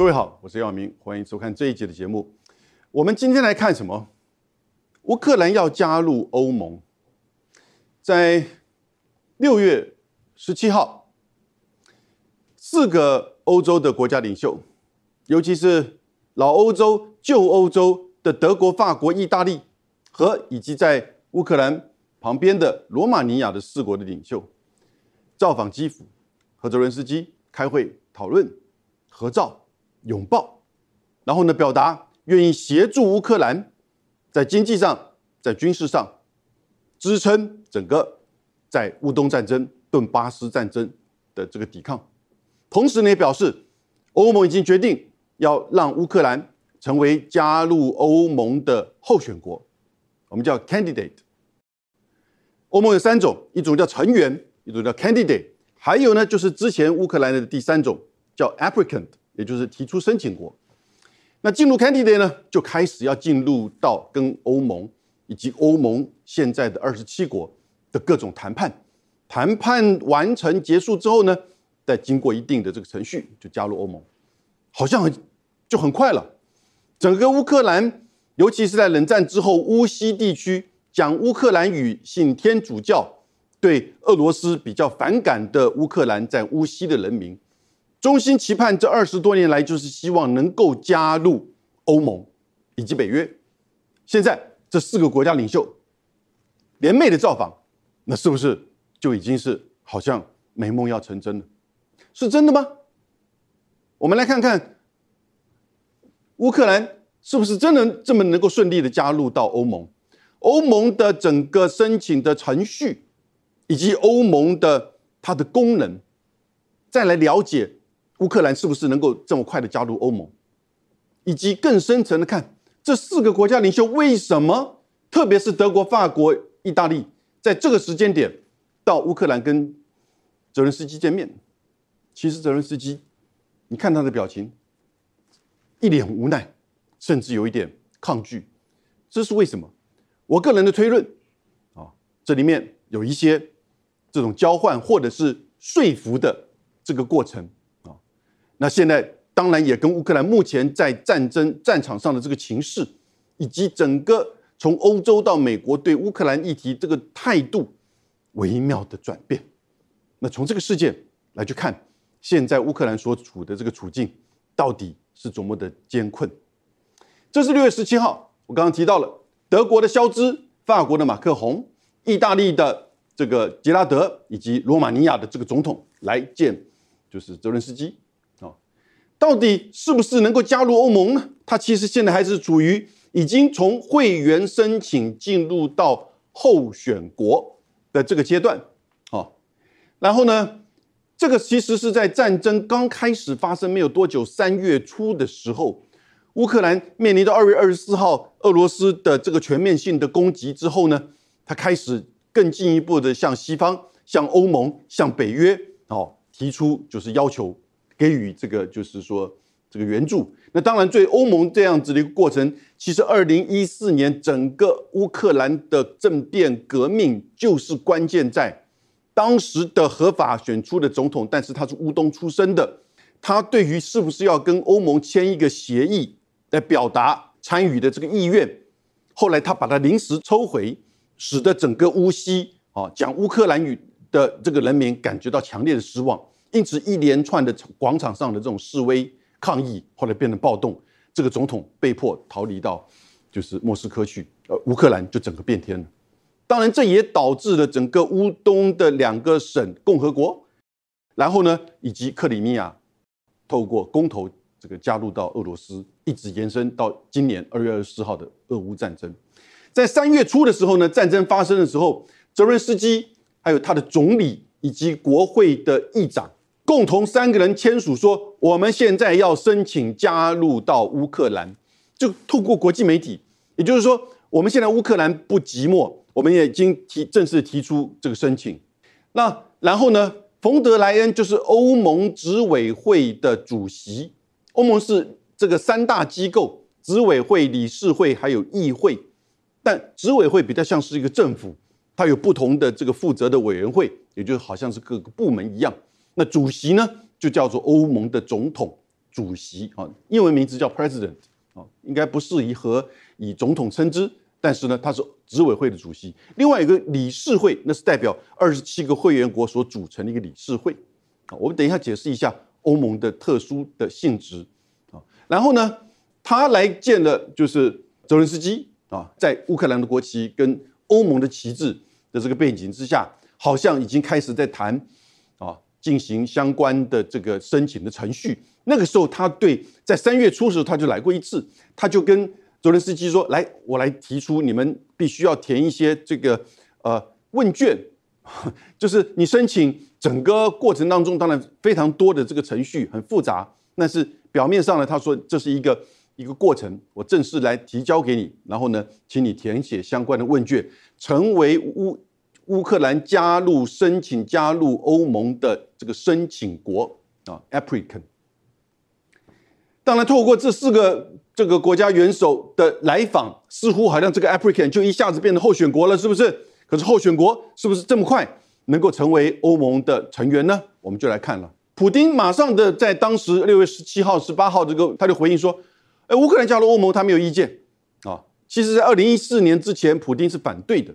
各位好，我是耀明，欢迎收看这一节的节目。我们今天来看什么？乌克兰要加入欧盟，在六月十七号，四个欧洲的国家领袖，尤其是老欧洲、旧欧洲的德国、法国、意大利和以及在乌克兰旁边的罗马尼亚的四国的领袖，造访基辅，和泽伦斯基开会讨论、合照、拥抱，然后呢，表达愿意协助乌克兰在经济上、在军事上支撑整个在乌东战争、顿巴斯战争的这个抵抗。同时呢，也表示欧盟已经决定要让乌克兰成为加入欧盟的候选国，我们叫 candidate。欧盟有三种，一种叫成员，一种叫 candidate，还有呢就是之前乌克兰的第三种叫 applicant，也就是提出申请国。那进入 candidate 呢，就开始要进入到跟欧盟以及欧盟现在的二十七国的各种谈判。谈判完成结束之后呢，再经过一定的这个程序，就加入欧盟，好像很就很快了。整个乌克兰，尤其是在冷战之后，乌西地区。讲乌克兰语、信天主教、对俄罗斯比较反感的乌克兰在乌西的人民，衷心期盼这二十多年来就是希望能够加入欧盟以及北约。现在这四个国家领袖联袂的造访，那是不是就已经是好像美梦要成真了？是真的吗？我们来看看乌克兰是不是真能这么能够顺利的加入到欧盟？欧盟的整个申请的程序，以及欧盟的它的功能，再来了解乌克兰是不是能够这么快的加入欧盟，以及更深层的看这四个国家领袖为什么，特别是德国、法国、意大利，在这个时间点到乌克兰跟泽伦斯基见面。其实泽伦斯基，你看他的表情，一脸无奈，甚至有一点抗拒，这是为什么？我个人的推论，啊，这里面有一些这种交换或者是说服的这个过程。那现在当然也跟乌克兰目前在战争战场上的这个情势，以及整个从欧洲到美国对乌克兰议题这个态度微妙的转变。那从这个事件来去看，现在乌克兰所处的这个处境到底是多么的艰困。这是六月十七号，我刚刚提到了。德国的肖兹、法国的马克宏、意大利的这个杰拉德以及罗马尼亚的这个总统来见，就是泽伦斯基，到底是不是能够加入欧盟呢？他其实现在还是处于已经从会员申请进入到候选国的这个阶段啊。然后呢，这个其实是在战争刚开始发生没有多久，三月初的时候。乌克兰面临到二月二十四号俄罗斯的这个全面性的攻击之后呢，他开始更进一步的向西方、向欧盟、向北约哦提出就是要求给予这个就是说这个援助。那当然，对欧盟这样子的一个过程，其实二零一四年整个乌克兰的政变革命就是关键在当时的合法选出的总统，但是他是乌东出身的，他对于是不是要跟欧盟签一个协议。来表达参与的这个意愿，后来他把它临时抽回，使得整个乌西啊讲乌克兰语的这个人民感觉到强烈的失望，因此一连串的广场上的这种示威抗议，后来变成暴动，这个总统被迫逃离到就是莫斯科去，呃，乌克兰就整个变天了。当然，这也导致了整个乌东的两个省共和国，然后呢，以及克里米亚透过公投。这个加入到俄罗斯，一直延伸到今年二月二十四号的俄乌战争。在三月初的时候呢，战争发生的时候，泽伦斯基还有他的总理以及国会的议长共同三个人签署说，我们现在要申请加入到乌克兰，就透过国际媒体，也就是说，我们现在乌克兰不寂寞，我们也已经提正式提出这个申请。那然后呢，冯德莱恩就是欧盟执委会的主席。欧盟是这个三大机构：执委会、理事会还有议会。但执委会比较像是一个政府，它有不同的这个负责的委员会，也就好像是各个部门一样。那主席呢，就叫做欧盟的总统主席啊，英文名字叫 President 啊，应该不适宜和以总统称之，但是呢，他是执委会的主席。另外一个理事会，那是代表二十七个会员国所组成的一个理事会啊。我们等一下解释一下欧盟的特殊的性质啊。然后呢，他来见了就是泽伦斯基啊，在乌克兰的国旗跟欧盟的旗帜的这个背景之下，好像已经开始在谈。进行相关的这个申请的程序。那个时候，他对在三月初的时候他就来过一次，他就跟泽连斯基说：“来，我来提出，你们必须要填一些这个呃问卷，就是你申请整个过程当中，当然非常多的这个程序很复杂，但是表面上呢，他说这是一个一个过程，我正式来提交给你，然后呢，请你填写相关的问卷，成为乌。”乌克兰加入申请加入欧盟的这个申请国啊，applicant。当然，透过这四个这个国家元首的来访，似乎好像这个 applicant 就一下子变成候选国了，是不是？可是候选国是不是这么快能够成为欧盟的成员呢？我们就来看了。普京马上的在当时六月十七号、十八号这个，他就回应说：“哎，乌克兰加入欧盟，他没有意见啊。”其实，在二零一四年之前，普京是反对的。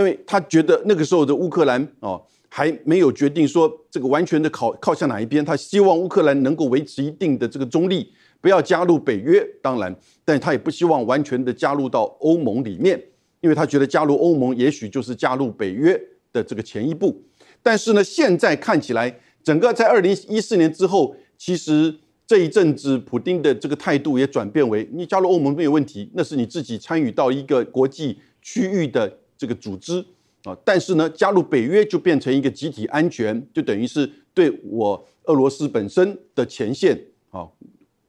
因为他觉得那个时候的乌克兰哦还没有决定说这个完全的靠靠向哪一边，他希望乌克兰能够维持一定的这个中立，不要加入北约。当然，但他也不希望完全的加入到欧盟里面，因为他觉得加入欧盟也许就是加入北约的这个前一步。但是呢，现在看起来，整个在二零一四年之后，其实这一阵子普京的这个态度也转变为：你加入欧盟没有问题，那是你自己参与到一个国际区域的。这个组织啊，但是呢，加入北约就变成一个集体安全，就等于是对我俄罗斯本身的前线啊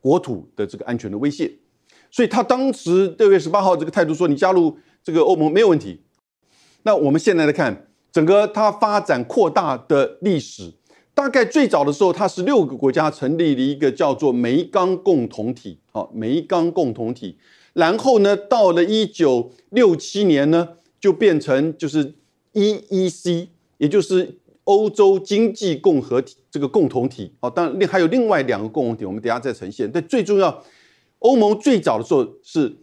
国土的这个安全的威胁。所以他当时六月十八号这个态度说，你加入这个欧盟没有问题。那我们现在来看整个它发展扩大的历史，大概最早的时候，它是六个国家成立了一个叫做煤钢共同体，啊，煤钢共同体。然后呢，到了一九六七年呢。就变成就是 EEC，也就是欧洲经济共和体这个共同体。哦，当然另还有另外两个共同体，我们等下再呈现。但最重要，欧盟最早的时候是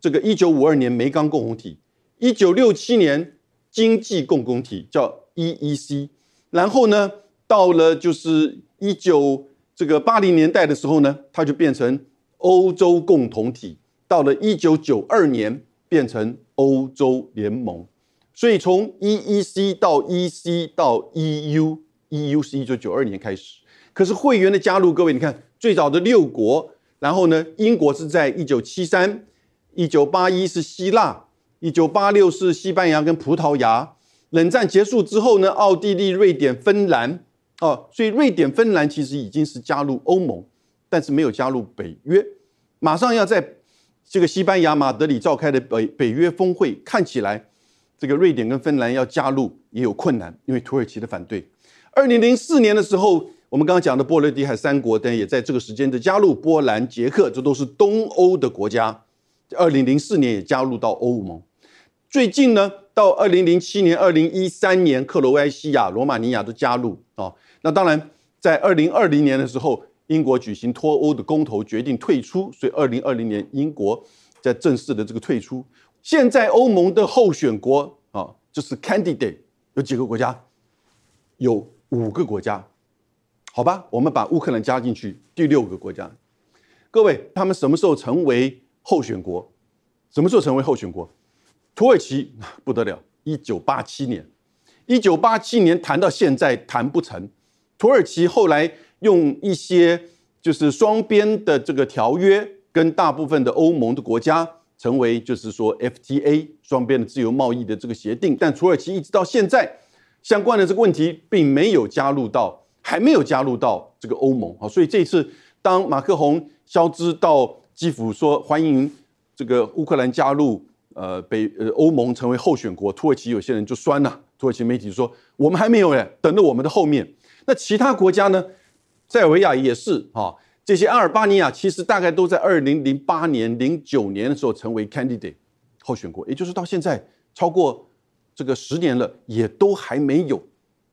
这个一九五二年煤钢共同体，一九六七年经济共同体叫 EEC，然后呢，到了就是一九这个八零年代的时候呢，它就变成欧洲共同体。到了一九九二年。变成欧洲联盟，所以从 EEC 到 EC 到 EU，EU 是一九九二年开始。可是会员的加入，各位你看，最早的六国，然后呢，英国是在一九七三，一九八一是希腊，一九八六是西班牙跟葡萄牙。冷战结束之后呢，奥地利、瑞典、芬兰，哦，所以瑞典、芬兰其实已经是加入欧盟，但是没有加入北约，马上要在。这个西班牙马德里召开的北北约峰会，看起来这个瑞典跟芬兰要加入也有困难，因为土耳其的反对。二零零四年的时候，我们刚刚讲的波罗的海三国，等也在这个时间的加入，波兰、捷克，这都是东欧的国家。二零零四年也加入到欧盟。最近呢，到二零零七年、二零一三年，克罗埃西亚、罗马尼亚都加入啊。那当然，在二零二零年的时候。英国举行脱欧的公投，决定退出，所以二零二零年英国在正式的这个退出。现在欧盟的候选国啊，就是 candidate 有几个国家？有五个国家，好吧？我们把乌克兰加进去，第六个国家。各位，他们什么时候成为候选国？什么时候成为候选国？土耳其不得了，一九八七年，一九八七年谈到现在谈不成，土耳其后来。用一些就是双边的这个条约，跟大部分的欧盟的国家成为就是说 FTA 双边的自由贸易的这个协定，但土耳其一直到现在相关的这个问题并没有加入到，还没有加入到这个欧盟。啊，所以这次当马克宏肖兹到基辅说欢迎这个乌克兰加入呃北呃欧盟成为候选国，土耳其有些人就酸了，土耳其媒体说我们还没有哎，等着我们的后面，那其他国家呢？塞尔维亚也是啊，这些阿尔巴尼亚其实大概都在二零零八年、零九年的时候成为 candidate 候选国，也就是到现在超过这个十年了，也都还没有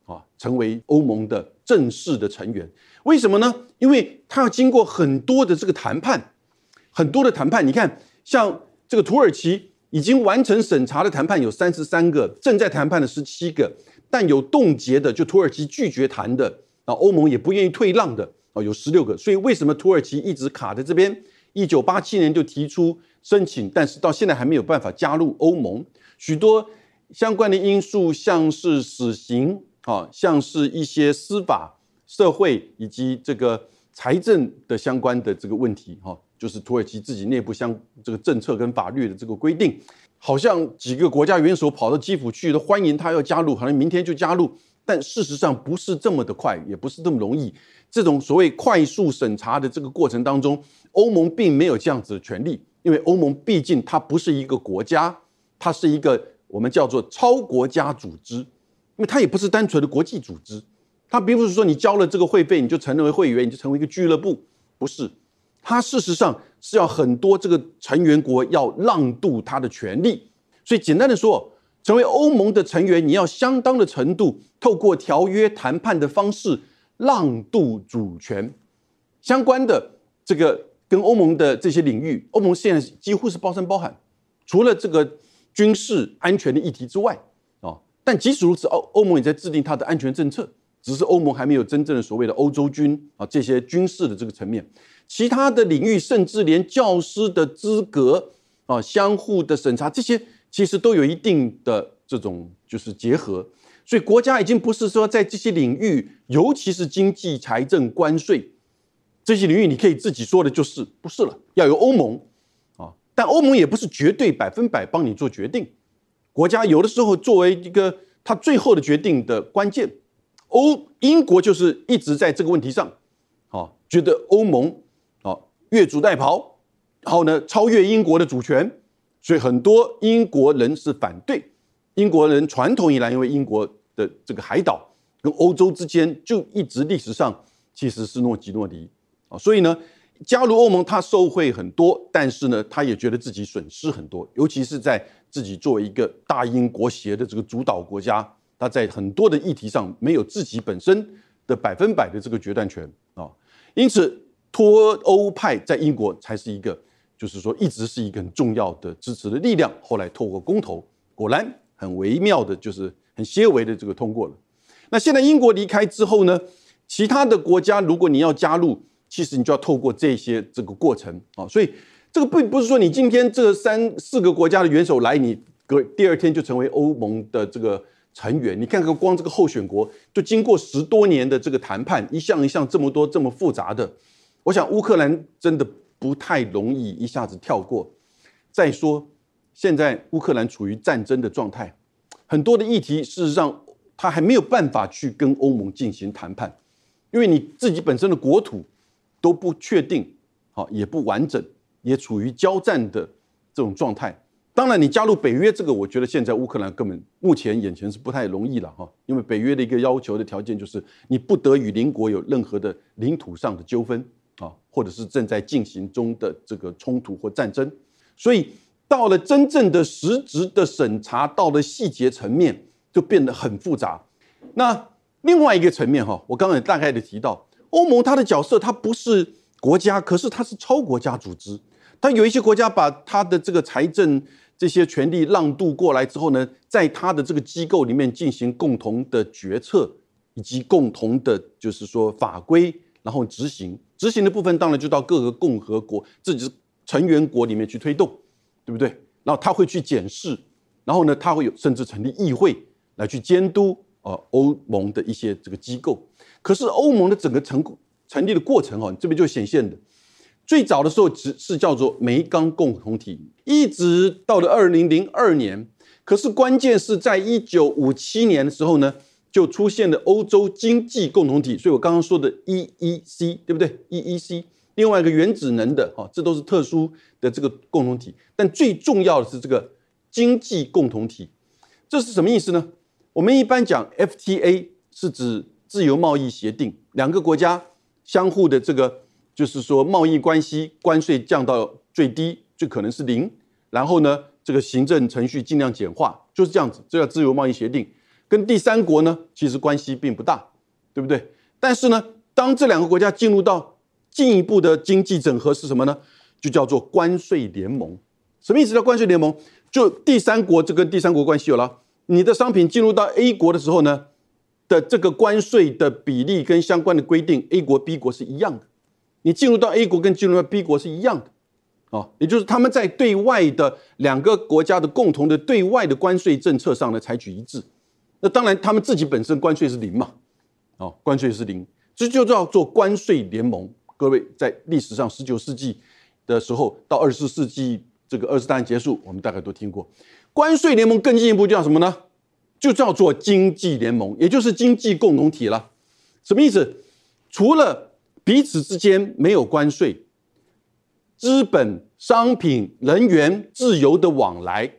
啊成为欧盟的正式的成员。为什么呢？因为他要经过很多的这个谈判，很多的谈判。你看，像这个土耳其已经完成审查的谈判有三十三个，正在谈判的十七个，但有冻结的，就土耳其拒绝谈的啊，欧盟也不愿意退让的啊，有十六个。所以为什么土耳其一直卡在这边？一九八七年就提出申请，但是到现在还没有办法加入欧盟。许多相关的因素，像是死刑啊，像是一些司法。社会以及这个财政的相关的这个问题，哈，就是土耳其自己内部相这个政策跟法律的这个规定，好像几个国家元首跑到基辅去都欢迎他要加入，好像明天就加入，但事实上不是这么的快，也不是这么容易。这种所谓快速审查的这个过程当中，欧盟并没有这样子的权利，因为欧盟毕竟它不是一个国家，它是一个我们叫做超国家组织，因为它也不是单纯的国际组织。它并不是说你交了这个会费你就成为会员，你就成为一个俱乐部，不是。它事实上是要很多这个成员国要让渡它的权利。所以简单的说，成为欧盟的成员，你要相当的程度透过条约谈判的方式让渡主权。相关的这个跟欧盟的这些领域，欧盟现在几乎是包山包含，除了这个军事安全的议题之外啊。但即使如此，欧欧盟也在制定它的安全政策。只是欧盟还没有真正的所谓的欧洲军啊，这些军事的这个层面，其他的领域，甚至连教师的资格啊，相互的审查，这些其实都有一定的这种就是结合。所以国家已经不是说在这些领域，尤其是经济、财政、关税这些领域，你可以自己说的就是不是了，要有欧盟啊。但欧盟也不是绝对百分百帮你做决定，国家有的时候作为一个他最后的决定的关键。欧英国就是一直在这个问题上，啊，觉得欧盟啊越俎代庖，然后呢超越英国的主权，所以很多英国人是反对。英国人传统以来，因为英国的这个海岛跟欧洲之间就一直历史上其实是诺基诺迪啊，所以呢加入欧盟他受惠很多，但是呢他也觉得自己损失很多，尤其是在自己作为一个大英国协的这个主导国家。他在很多的议题上没有自己本身的百分百的这个决断权啊，因此脱欧派在英国才是一个，就是说一直是一个很重要的支持的力量。后来透过公投，果然很微妙的，就是很些微的这个通过了。那现在英国离开之后呢，其他的国家如果你要加入，其实你就要透过这些这个过程啊。所以这个并不是说你今天这三四个国家的元首来，你隔第二天就成为欧盟的这个。成员，你看看光这个候选国，就经过十多年的这个谈判，一项一项这么多这么复杂的，我想乌克兰真的不太容易一下子跳过。再说，现在乌克兰处于战争的状态，很多的议题事实上他还没有办法去跟欧盟进行谈判，因为你自己本身的国土都不确定，好也不完整，也处于交战的这种状态。当然，你加入北约这个，我觉得现在乌克兰根本目前眼前是不太容易了哈，因为北约的一个要求的条件就是你不得与邻国有任何的领土上的纠纷啊，或者是正在进行中的这个冲突或战争。所以到了真正的实质的审查，到了细节层面就变得很复杂。那另外一个层面哈，我刚刚也大概的提到，欧盟它的角色它不是国家，可是它是超国家组织，它有一些国家把它的这个财政。这些权力让渡过来之后呢，在它的这个机构里面进行共同的决策，以及共同的，就是说法规，然后执行。执行的部分当然就到各个共和国自己成员国里面去推动，对不对？然后他会去检视，然后呢，他会有甚至成立议会来去监督呃欧盟的一些这个机构。可是欧盟的整个成成立的过程哦，这边就显现的。最早的时候只是叫做煤钢共同体，一直到了二零零二年。可是关键是在一九五七年的时候呢，就出现了欧洲经济共同体。所以我刚刚说的 EEC，对不对？EEC，另外一个原子能的，哈，这都是特殊的这个共同体。但最重要的是这个经济共同体，这是什么意思呢？我们一般讲 FTA 是指自由贸易协定，两个国家相互的这个。就是说，贸易关系关税降到最低，最可能是零。然后呢，这个行政程序尽量简化，就是这样子。这叫自由贸易协定。跟第三国呢，其实关系并不大，对不对？但是呢，当这两个国家进入到进一步的经济整合是什么呢？就叫做关税联盟。什么意思？叫关税联盟？就第三国这跟第三国关系有了。你的商品进入到 A 国的时候呢，的这个关税的比例跟相关的规定，A 国、B 国是一样的。你进入到 A 国跟进入到 B 国是一样的。啊，也就是他们在对外的两个国家的共同的对外的关税政策上呢，采取一致。那当然，他们自己本身关税是零嘛，哦，关税是零，这就叫做关税联盟。各位在历史上，十九世纪的时候到二十世纪这个二次大战结束，我们大概都听过。关税联盟更进一步叫什么呢？就叫做经济联盟，也就是经济共同体了。什么意思？除了彼此之间没有关税，资本、商品、人员自由的往来。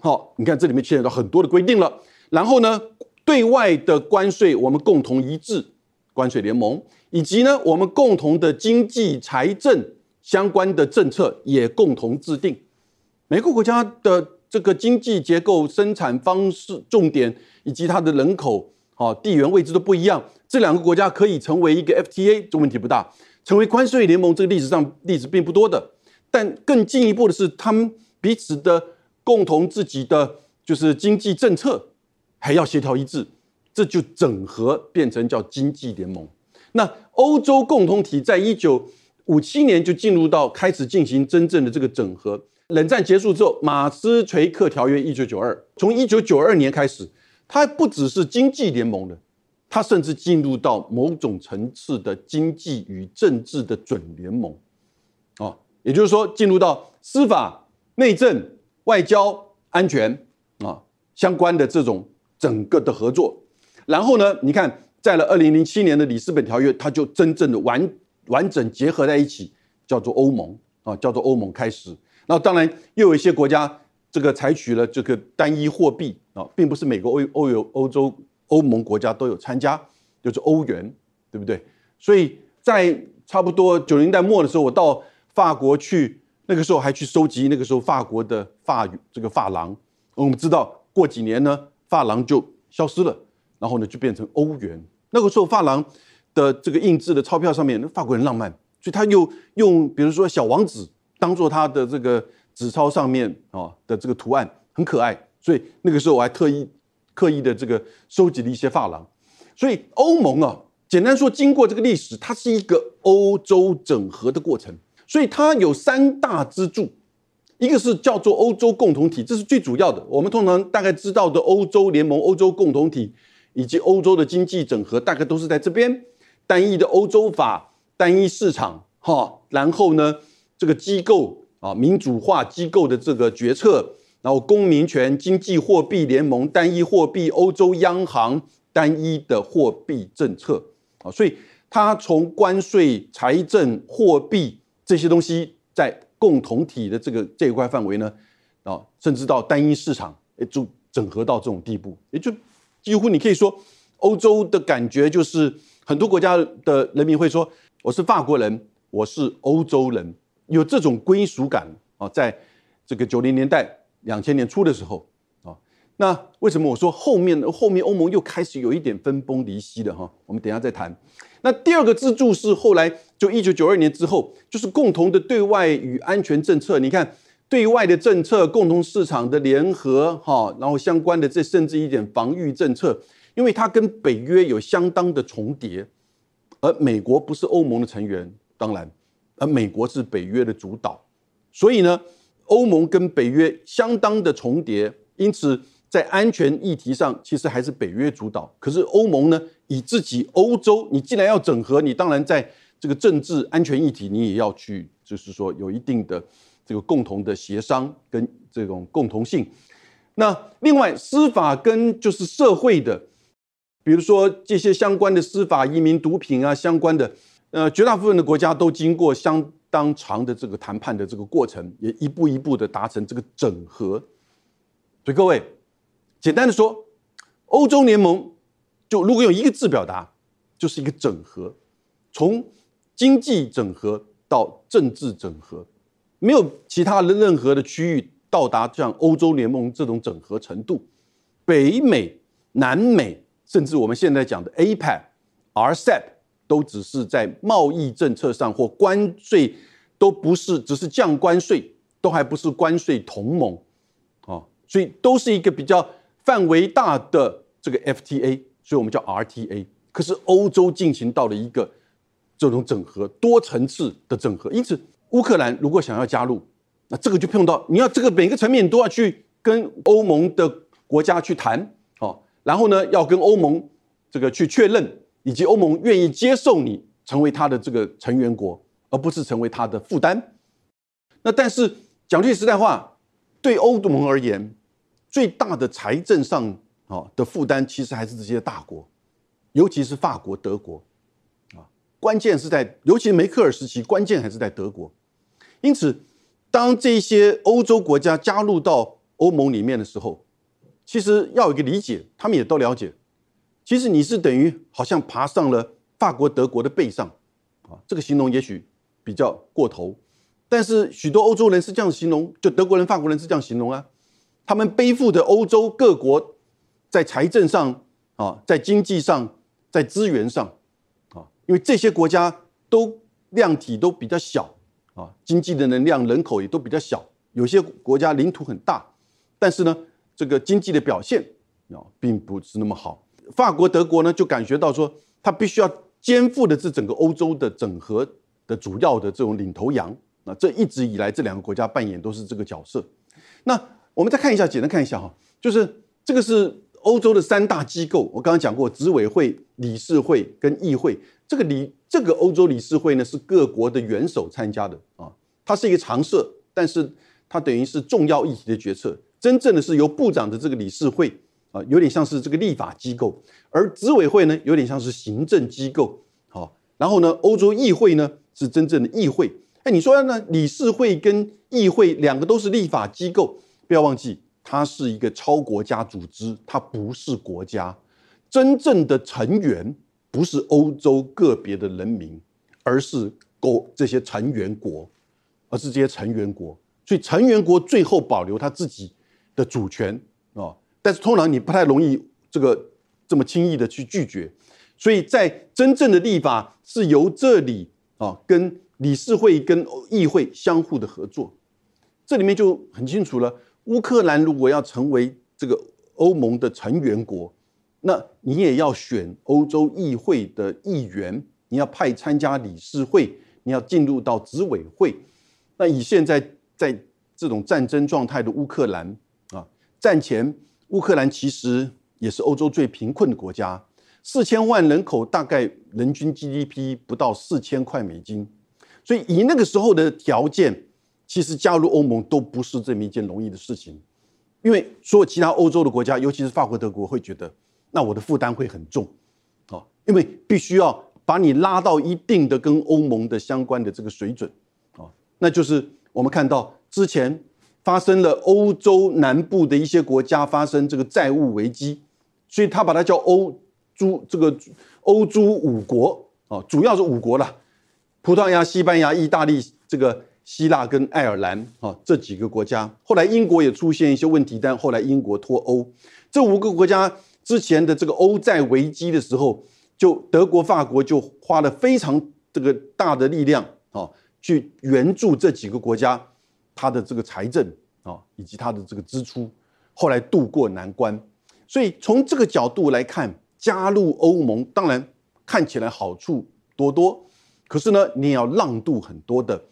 好，你看这里面牵扯到很多的规定了。然后呢，对外的关税我们共同一致，关税联盟，以及呢，我们共同的经济财政相关的政策也共同制定。每个国家的这个经济结构、生产方式、重点以及它的人口、啊地缘位置都不一样。这两个国家可以成为一个 FTA，这问题不大。成为关税联盟，这个历史上例子并不多的。但更进一步的是，他们彼此的共同自己的就是经济政策。还要协调一致，这就整合变成叫经济联盟。那欧洲共同体在一九五七年就进入到开始进行真正的这个整合。冷战结束之后，马斯垂克条约一九九二，从一九九二年开始，它不只是经济联盟的，它甚至进入到某种层次的经济与政治的准联盟。啊，也就是说，进入到司法、内政、外交、安全啊相关的这种。整个的合作，然后呢？你看，在了二零零七年的里斯本条约，它就真正的完完整结合在一起，叫做欧盟啊，叫做欧盟开始。那当然又有一些国家这个采取了这个单一货币啊，并不是每个欧欧有欧洲欧盟国家都有参加，就是欧元，对不对？所以在差不多九零代末的时候，我到法国去，那个时候还去收集那个时候法国的法语这个法郎。我们知道过几年呢？发廊就消失了，然后呢就变成欧元。那个时候发廊的这个印制的钞票上面，法国人浪漫，所以他又用比如说小王子当做他的这个纸钞上面啊的这个图案，很可爱。所以那个时候我还特意刻意的这个收集了一些发廊。所以欧盟啊，简单说，经过这个历史，它是一个欧洲整合的过程。所以它有三大支柱。一个是叫做欧洲共同体，这是最主要的。我们通常大概知道的欧洲联盟、欧洲共同体以及欧洲的经济整合，大概都是在这边。单一的欧洲法、单一市场，哈，然后呢，这个机构啊，民主化机构的这个决策，然后公民权、经济货币联盟、单一货币、欧洲央行、单一的货币政策啊，所以它从关税、财政、货币这些东西在。共同体的这个这一块范围呢，啊，甚至到单一市场，也就整合到这种地步，也就几乎你可以说，欧洲的感觉就是很多国家的人民会说，我是法国人，我是欧洲人，有这种归属感啊，在这个九零年代、两千年初的时候啊，那为什么我说后面后面欧盟又开始有一点分崩离析了哈？我们等下再谈。那第二个支柱是后来就一九九二年之后，就是共同的对外与安全政策。你看，对外的政策、共同市场的联合，哈，然后相关的这甚至一点防御政策，因为它跟北约有相当的重叠，而美国不是欧盟的成员，当然，而美国是北约的主导，所以呢，欧盟跟北约相当的重叠，因此。在安全议题上，其实还是北约主导。可是欧盟呢，以自己欧洲，你既然要整合，你当然在这个政治安全议题，你也要去，就是说有一定的这个共同的协商跟这种共同性。那另外司法跟就是社会的，比如说这些相关的司法、移民、毒品啊相关的，呃，绝大部分的国家都经过相当长的这个谈判的这个过程，也一步一步的达成这个整合。所以各位。简单的说，欧洲联盟就如果用一个字表达，就是一个整合，从经济整合到政治整合，没有其他的任何的区域到达像欧洲联盟这种整合程度。北美、南美，甚至我们现在讲的 APEC、RCEP 都只是在贸易政策上或关税都不是，只是降关税，都还不是关税同盟，啊，所以都是一个比较范围大的这个 FTA，所以我们叫 RTA。可是欧洲进行到了一个这种整合、多层次的整合，因此乌克兰如果想要加入，那这个就碰到你要这个每个层面都要去跟欧盟的国家去谈，哦，然后呢要跟欧盟这个去确认，以及欧盟愿意接受你成为他的这个成员国，而不是成为他的负担。那但是讲句实在话，对欧盟而言，最大的财政上啊的负担其实还是这些大国。尤其是法国、德国，关键是在，尤其梅克尔时期，关键还是在德国。因此，当这些欧洲国家加入到欧盟里面的时候，其实要有一个理解，他们也都了解。其实你是等于好像爬上了法国、德国的背上，啊，这个形容也许比较过头，但是许多欧洲人是这样形容，就德国人、法国人是这样形容啊，他们背负的欧洲各国在财政上啊，在经济上。在资源上，因为这些国家都量体都比较小，啊，经济的能量、人口也都比较小。有些国家领土很大，但是呢，这个经济的表现啊，并不是那么好。法国、德国呢，就感觉到说，他必须要肩负的是整个欧洲的整合的主要的这种领头羊。那这一直以来，这两个国家扮演都是这个角色。那我们再看一下，简单看一下哈，就是这个是。欧洲的三大机构，我刚刚讲过，执委会、理事会跟议会。这个理这个欧洲理事会呢，是各国的元首参加的啊，它是一个常设，但是它等于是重要议题的决策。真正的是由部长的这个理事会啊，有点像是这个立法机构，而执委会呢，有点像是行政机构。好，然后呢，欧洲议会呢是真正的议会。哎，你说呢？理事会跟议会两个都是立法机构，不要忘记。它是一个超国家组织，它不是国家。真正的成员不是欧洲个别的人民，而是国这些成员国，而是这些成员国。所以成员国最后保留他自己的主权啊，但是通常你不太容易这个这么轻易的去拒绝。所以在真正的立法是由这里啊跟理事会跟议会相互的合作，这里面就很清楚了。乌克兰如果要成为这个欧盟的成员国，那你也要选欧洲议会的议员，你要派参加理事会，你要进入到执委会。那以现在在这种战争状态的乌克兰啊，战前乌克兰其实也是欧洲最贫困的国家，四千万人口，大概人均 GDP 不到四千块美金，所以以那个时候的条件。其实加入欧盟都不是这么一件容易的事情，因为所有其他欧洲的国家，尤其是法国、德国，会觉得那我的负担会很重，啊，因为必须要把你拉到一定的跟欧盟的相关的这个水准，啊，那就是我们看到之前发生了欧洲南部的一些国家发生这个债务危机，所以他把它叫欧洲这个欧洲五国啊，主要是五国了，葡萄牙、西班牙、意大利这个。希腊跟爱尔兰啊这几个国家，后来英国也出现一些问题，但后来英国脱欧。这五个国家之前的这个欧债危机的时候，就德国、法国就花了非常这个大的力量啊，去援助这几个国家，它的这个财政啊以及它的这个支出，后来渡过难关。所以从这个角度来看，加入欧盟当然看起来好处多多，可是呢，你也要让渡很多的。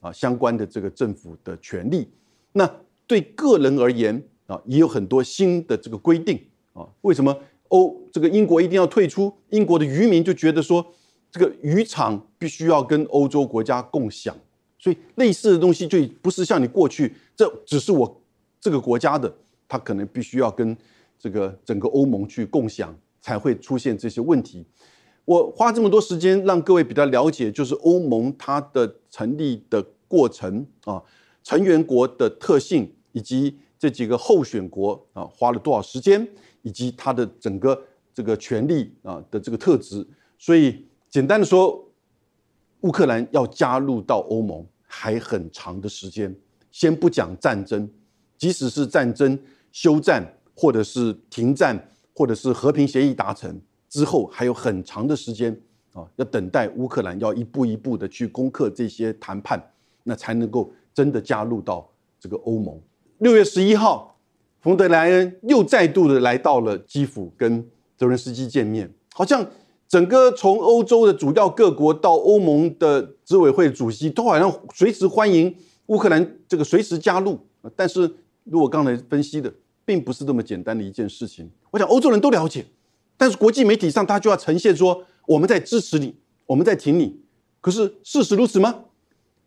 啊，相关的这个政府的权利，那对个人而言啊，也有很多新的这个规定为什么欧这个英国一定要退出？英国的渔民就觉得说，这个渔场必须要跟欧洲国家共享，所以类似的东西就不是像你过去，这只是我这个国家的，它可能必须要跟这个整个欧盟去共享，才会出现这些问题。我花这么多时间让各位比较了解，就是欧盟它的成立的过程啊，成员国的特性，以及这几个候选国啊花了多少时间，以及它的整个这个权力啊的这个特质。所以简单的说，乌克兰要加入到欧盟还很长的时间。先不讲战争，即使是战争休战，或者是停战，或者是和平协议达成。之后还有很长的时间啊，要等待乌克兰要一步一步的去攻克这些谈判，那才能够真的加入到这个欧盟。六月十一号，冯德莱恩又再度的来到了基辅，跟泽连斯基见面，好像整个从欧洲的主要各国到欧盟的执委会主席，都好像随时欢迎乌克兰这个随时加入。但是，如果刚才分析的，并不是这么简单的一件事情。我想欧洲人都了解，但是国际媒体上他就要呈现说我们在支持你，我们在挺你。可是事实如此吗？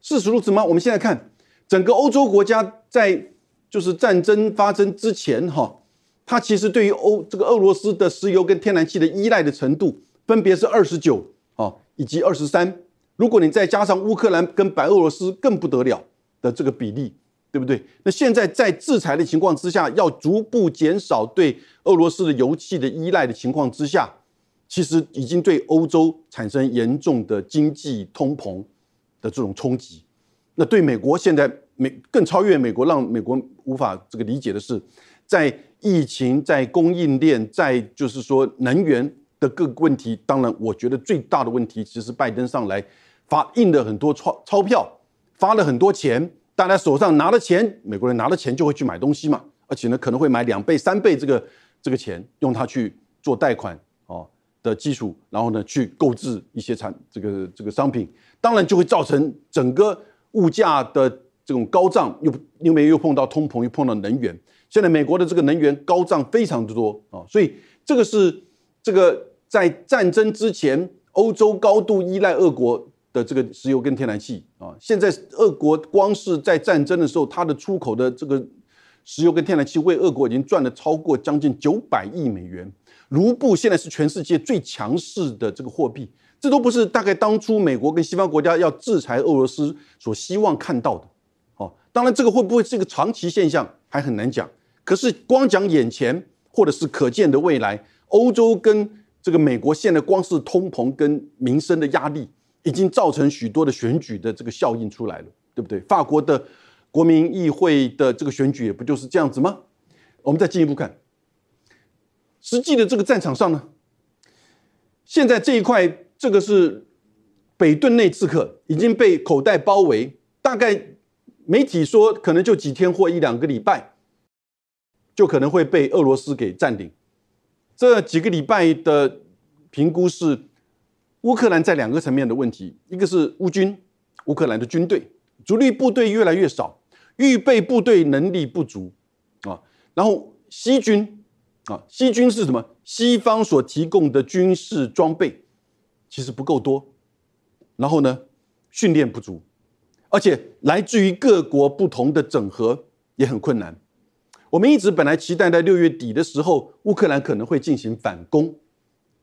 事实如此吗？我们现在看整个欧洲国家在。就是战争发生之前，哈，它其实对于欧这个俄罗斯的石油跟天然气的依赖的程度，分别是二十九啊，以及二十三。如果你再加上乌克兰跟白俄罗斯更不得了的这个比例，对不对？那现在在制裁的情况之下，要逐步减少对俄罗斯的油气的依赖的情况之下，其实已经对欧洲产生严重的经济通膨的这种冲击。那对美国现在。美更超越美国，让美国无法这个理解的是，在疫情、在供应链、在就是说能源的各个问题。当然，我觉得最大的问题，其实拜登上来发印了很多钞钞票，发了很多钱，大家手上拿了钱，美国人拿了钱就会去买东西嘛，而且呢可能会买两倍、三倍这个这个钱，用它去做贷款哦的基础，然后呢去购置一些产这个这个商品，当然就会造成整个物价的。这种高涨又因为又碰到通膨，又碰到能源。现在美国的这个能源高涨非常之多啊，所以这个是这个在战争之前，欧洲高度依赖俄国的这个石油跟天然气啊。现在俄国光是在战争的时候，它的出口的这个石油跟天然气为俄国已经赚了超过将近九百亿美元。卢布现在是全世界最强势的这个货币，这都不是大概当初美国跟西方国家要制裁俄罗斯所希望看到的。哦当然，这个会不会是一个长期现象还很难讲。可是光讲眼前或者是可见的未来，欧洲跟这个美国现在光是通膨跟民生的压力，已经造成许多的选举的这个效应出来了，对不对？法国的国民议会的这个选举也不就是这样子吗？我们再进一步看，实际的这个战场上呢，现在这一块，这个是北顿内刺客已经被口袋包围，大概。媒体说，可能就几天或一两个礼拜，就可能会被俄罗斯给占领。这几个礼拜的评估是，乌克兰在两个层面的问题：一个是乌军，乌克兰的军队主力部队越来越少，预备部队能力不足啊；然后西军啊，西军是什么？西方所提供的军事装备其实不够多，然后呢，训练不足。而且来自于各国不同的整合也很困难。我们一直本来期待在六月底的时候，乌克兰可能会进行反攻，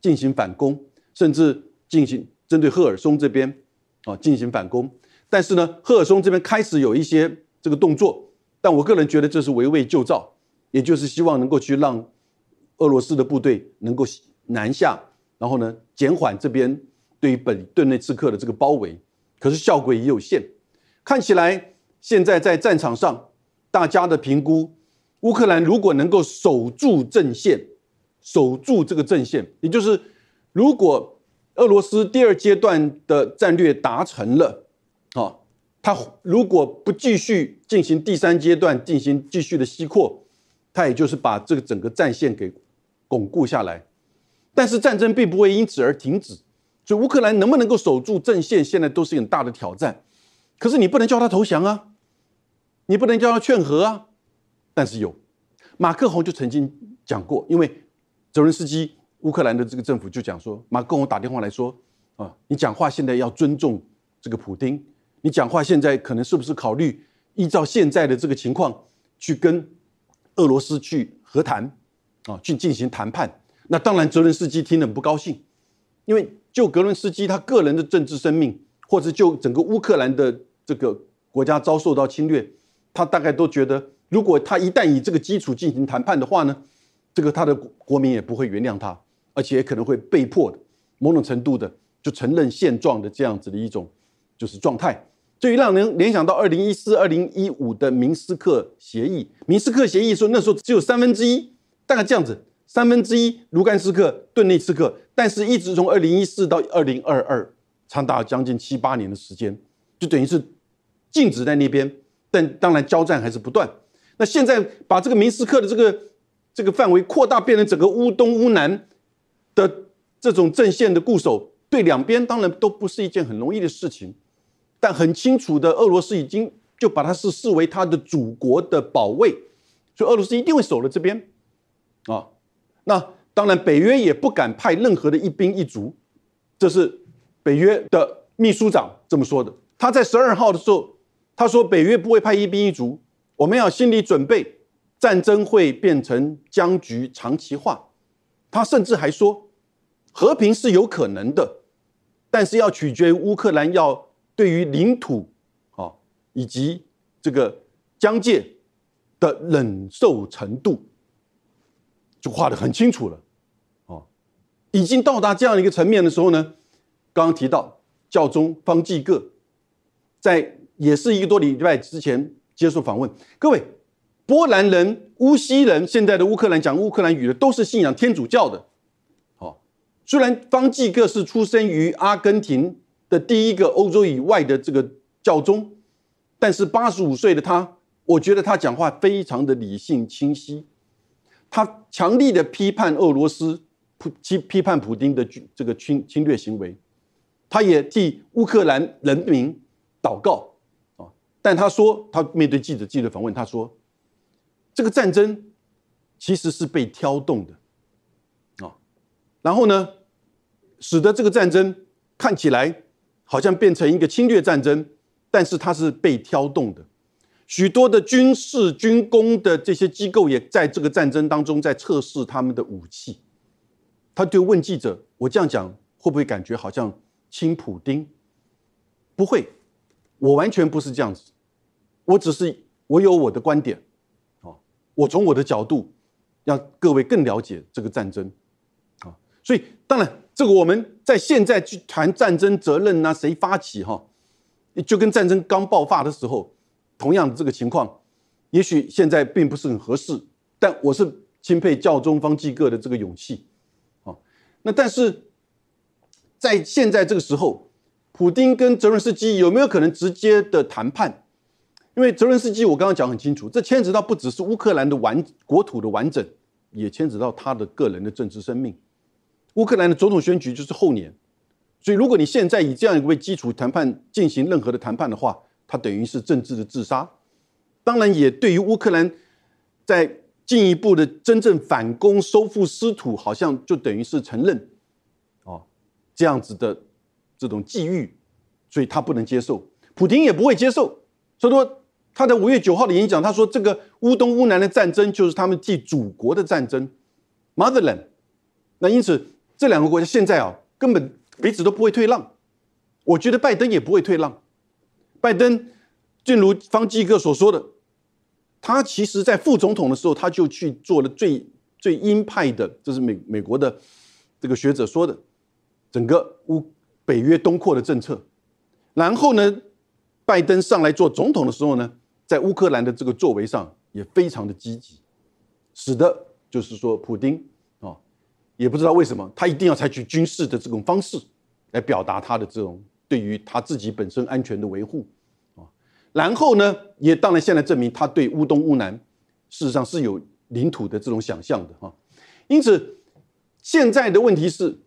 进行反攻，甚至进行针对赫尔松这边啊进行反攻。但是呢，赫尔松这边开始有一些这个动作，但我个人觉得这是围魏救赵，也就是希望能够去让俄罗斯的部队能够南下，然后呢减缓这边对于本顿内刺客的这个包围。可是效果也有限。看起来现在在战场上，大家的评估，乌克兰如果能够守住阵线，守住这个阵线，也就是如果俄罗斯第二阶段的战略达成了，啊，他如果不继续进行第三阶段，进行继续的西扩，他也就是把这个整个战线给巩固下来。但是战争并不会因此而停止，所以乌克兰能不能够守住阵线，现在都是很大的挑战。可是你不能叫他投降啊，你不能叫他劝和啊。但是有，马克宏就曾经讲过，因为泽连斯基乌克兰的这个政府就讲说，马克宏打电话来说啊，你讲话现在要尊重这个普京，你讲话现在可能是不是考虑依照现在的这个情况去跟俄罗斯去和谈啊，去进行谈判？那当然，泽连斯基听了不高兴，因为就格伦斯基他个人的政治生命，或者就整个乌克兰的。这个国家遭受到侵略，他大概都觉得，如果他一旦以这个基础进行谈判的话呢，这个他的国民也不会原谅他，而且也可能会被迫的某种程度的就承认现状的这样子的一种就是状态。这让人联想到二零一四、二零一五的明斯克协议。明斯克协议说那时候只有三分之一，大概这样子，三分之一卢甘斯克、顿内茨克，但是一直从二零一四到二零二二，长达将近七八年的时间，就等于是静止在那边。但当然交战还是不断。那现在把这个明斯克的这个这个范围扩大，变成整个乌东、乌南的这种阵线的固守，对两边当然都不是一件很容易的事情。但很清楚的，俄罗斯已经就把它是视为他的祖国的保卫，所以俄罗斯一定会守了这边啊。那当然，北约也不敢派任何的一兵一卒，这是北约的秘书长这么说的。他在十二号的时候，他说北约不会派一兵一卒。我们要心理准备，战争会变成僵局长期化。他甚至还说，和平是有可能的，但是要取决于乌克兰要对于领土啊以及这个疆界的忍受程度，就画得很清楚了。哦，已经到达这样一个层面的时候呢，刚刚提到教宗方济各在也是一个多礼拜之前。接受访问，各位，波兰人、乌西人，现在的乌克兰讲乌克兰语的，都是信仰天主教的。好，虽然方济各是出生于阿根廷的第一个欧洲以外的这个教宗，但是八十五岁的他，我觉得他讲话非常的理性清晰，他强力的批判俄罗斯批批判普京的这个侵侵略行为，他也替乌克兰人民祷告。但他说，他面对记者记者访问，他说，这个战争其实是被挑动的，啊，然后呢，使得这个战争看起来好像变成一个侵略战争，但是它是被挑动的，许多的军事军工的这些机构也在这个战争当中在测试他们的武器。他就问记者：“我这样讲会不会感觉好像亲普丁？”不会。我完全不是这样子，我只是我有我的观点，啊，我从我的角度让各位更了解这个战争，啊，所以当然这个我们在现在去谈战争责任呐，谁发起哈，就跟战争刚爆发的时候同样的这个情况，也许现在并不是很合适，但我是钦佩教宗方济各的这个勇气，啊，那但是在现在这个时候。普京跟泽伦斯基有没有可能直接的谈判？因为泽伦斯基我刚刚讲很清楚，这牵扯到不只是乌克兰的完国土的完整，也牵扯到他的个人的政治生命。乌克兰的总统选举就是后年，所以如果你现在以这样一个为基础谈判进行任何的谈判的话，它等于是政治的自杀。当然，也对于乌克兰在进一步的真正反攻、收复失土，好像就等于是承认哦这样子的。这种际遇，所以他不能接受，普京也不会接受。所以说，他在五月九号的演讲，他说：“这个乌东乌南的战争就是他们替祖国的战争，Motherland。”那因此，这两个国家现在啊，根本彼此都不会退让。我觉得拜登也不会退让。拜登，正如方基哥所说的，他其实在副总统的时候，他就去做了最最鹰派的，这是美美国的这个学者说的，整个乌。北约东扩的政策，然后呢，拜登上来做总统的时候呢，在乌克兰的这个作为上也非常的积极，使得就是说，普京啊，也不知道为什么他一定要采取军事的这种方式来表达他的这种对于他自己本身安全的维护啊，然后呢，也当然现在证明他对乌东乌南事实上是有领土的这种想象的哈，因此现在的问题是。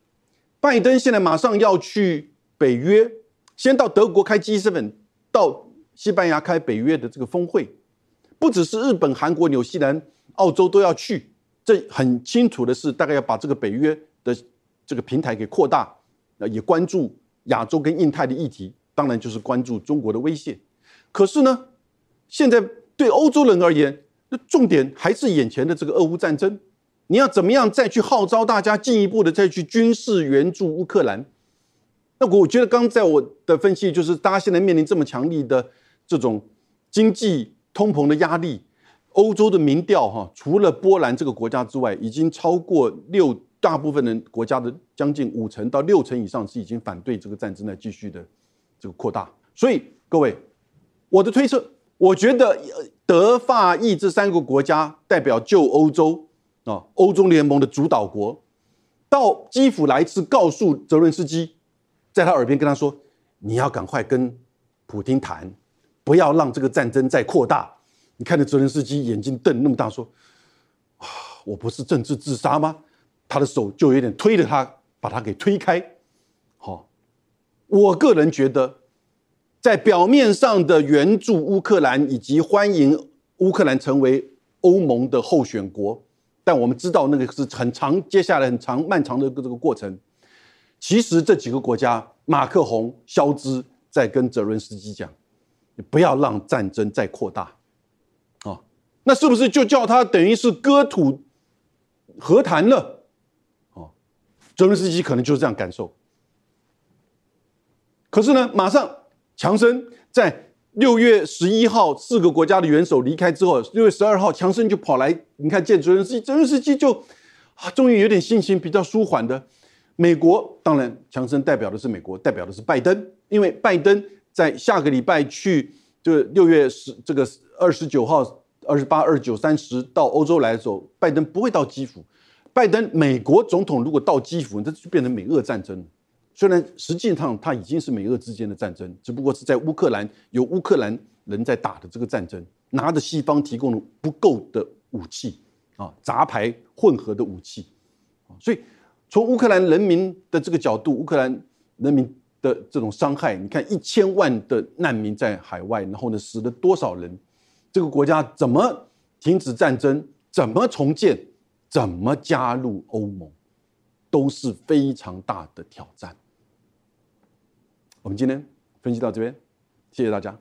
拜登现在马上要去北约，先到德国开 G7，到西班牙开北约的这个峰会，不只是日本、韩国、纽西兰、澳洲都要去。这很清楚的是，大概要把这个北约的这个平台给扩大，那，也关注亚洲跟印太的议题，当然就是关注中国的威胁。可是呢，现在对欧洲人而言，那重点还是眼前的这个俄乌战争。你要怎么样再去号召大家进一步的再去军事援助乌克兰？那我觉得刚在我的分析就是，大家现在面临这么强力的这种经济通膨的压力，欧洲的民调哈，除了波兰这个国家之外，已经超过六大部分的国家的将近五成到六成以上是已经反对这个战争在继续的这个扩大。所以各位，我的推测，我觉得德法意这三个国家代表旧欧洲。啊，欧洲联盟的主导国，到基辅来一次，告诉泽伦斯基，在他耳边跟他说：“你要赶快跟普京谈，不要让这个战争再扩大。”你看着泽伦斯基眼睛瞪那么大，说：“啊，我不是政治自杀吗？”他的手就有点推着他，把他给推开。好，我个人觉得，在表面上的援助乌克兰以及欢迎乌克兰成为欧盟的候选国，但我们知道那个是很长，接下来很长漫长的这个过程。其实这几个国家，马克宏、肖兹在跟泽伦斯基讲，不要让战争再扩大。啊，那是不是就叫他等于是割土和谈了？哦泽伦斯基可能就是这样感受。可是呢，马上强生在六月十一号四个国家的元首离开之后，六月十二号强生就跑来，你看见泽伦斯基，泽伦斯基就啊，终于有点心情比较舒缓的。美国当然，强生代表的是美国，代表的是拜登，因为拜登在下个礼拜去，就六月十这个二十九号、二十八、二十九、三十到欧洲来的时候，拜登不会到基辅。拜登美国总统如果到基辅，这就变成美俄战争。虽然实际上它已经是美俄之间的战争，只不过是在乌克兰由乌克兰人在打的这个战争，拿着西方提供的不够的武器啊，杂牌混合的武器所以从乌克兰人民的这个角度，乌克兰人民的这种伤害，你看一千万的难民在海外，然后呢死了多少人？这个国家怎么停止战争？怎么重建？怎么加入欧盟都是非常大的挑战。我们今天分析到这边，谢谢大家。